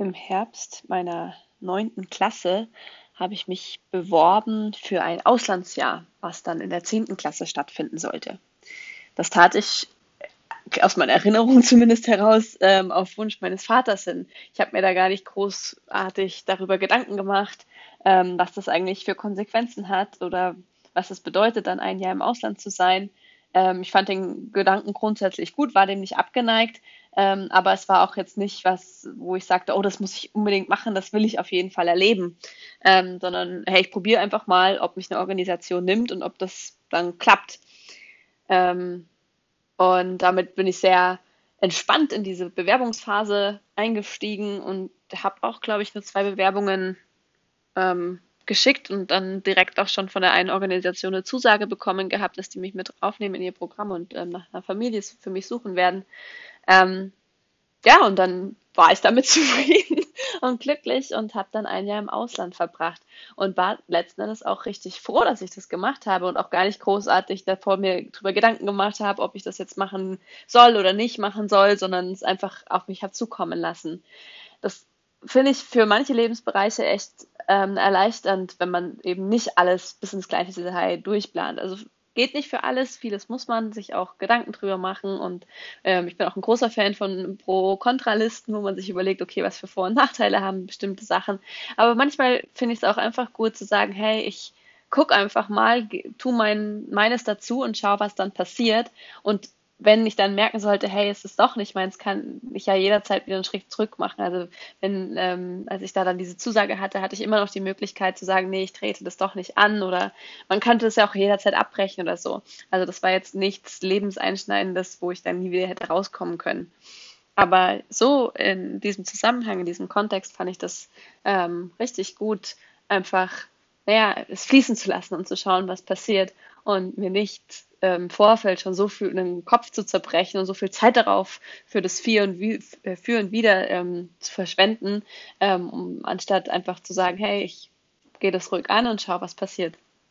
im Herbst meiner neunten Klasse habe ich mich beworben für ein Auslandsjahr, was dann in der zehnten Klasse stattfinden sollte. Das tat ich aus meiner Erinnerung zumindest heraus ähm, auf Wunsch meines Vaters hin. Ich habe mir da gar nicht großartig darüber Gedanken gemacht, ähm, was das eigentlich für Konsequenzen hat oder was es bedeutet, dann ein Jahr im Ausland zu sein. Ähm, ich fand den Gedanken grundsätzlich gut, war dem nicht abgeneigt, ähm, aber es war auch jetzt nicht was, wo ich sagte, oh, das muss ich unbedingt machen, das will ich auf jeden Fall erleben, ähm, sondern hey, ich probiere einfach mal, ob mich eine Organisation nimmt und ob das dann klappt. Ähm, und damit bin ich sehr entspannt in diese Bewerbungsphase eingestiegen und habe auch, glaube ich, nur zwei Bewerbungen ähm, geschickt und dann direkt auch schon von der einen Organisation eine Zusage bekommen gehabt, dass die mich mit aufnehmen in ihr Programm und ähm, nach einer Familie für mich suchen werden. Ähm, ja, und dann war ich damit zufrieden und glücklich und habe dann ein Jahr im Ausland verbracht und war letzten Endes auch richtig froh, dass ich das gemacht habe und auch gar nicht großartig davor mir darüber Gedanken gemacht habe, ob ich das jetzt machen soll oder nicht machen soll, sondern es einfach auf mich hat zukommen lassen. Das finde ich für manche Lebensbereiche echt ähm, erleichternd, wenn man eben nicht alles bis ins gleiche Detail durchplant. Also geht nicht für alles, vieles muss man sich auch Gedanken drüber machen und ähm, ich bin auch ein großer Fan von Pro-Kontra-Listen, wo man sich überlegt, okay, was für Vor- und Nachteile haben bestimmte Sachen. Aber manchmal finde ich es auch einfach gut zu sagen, hey, ich guck einfach mal, tu mein, meines dazu und schau, was dann passiert und wenn ich dann merken sollte, hey, es ist doch nicht meins, kann ich ja jederzeit wieder einen Schritt zurück machen. Also wenn, ähm, als ich da dann diese Zusage hatte, hatte ich immer noch die Möglichkeit zu sagen, nee, ich trete das doch nicht an oder man könnte es ja auch jederzeit abbrechen oder so. Also das war jetzt nichts Lebenseinschneidendes, wo ich dann nie wieder hätte rauskommen können. Aber so in diesem Zusammenhang, in diesem Kontext fand ich das ähm, richtig gut, einfach naja, es fließen zu lassen und zu schauen, was passiert und mir nicht im ähm, Vorfeld schon so viel den Kopf zu zerbrechen und so viel Zeit darauf für das Für und, Wie, äh, für und Wieder ähm, zu verschwenden, ähm, um, anstatt einfach zu sagen, hey, ich gehe das ruhig an und schau, was passiert.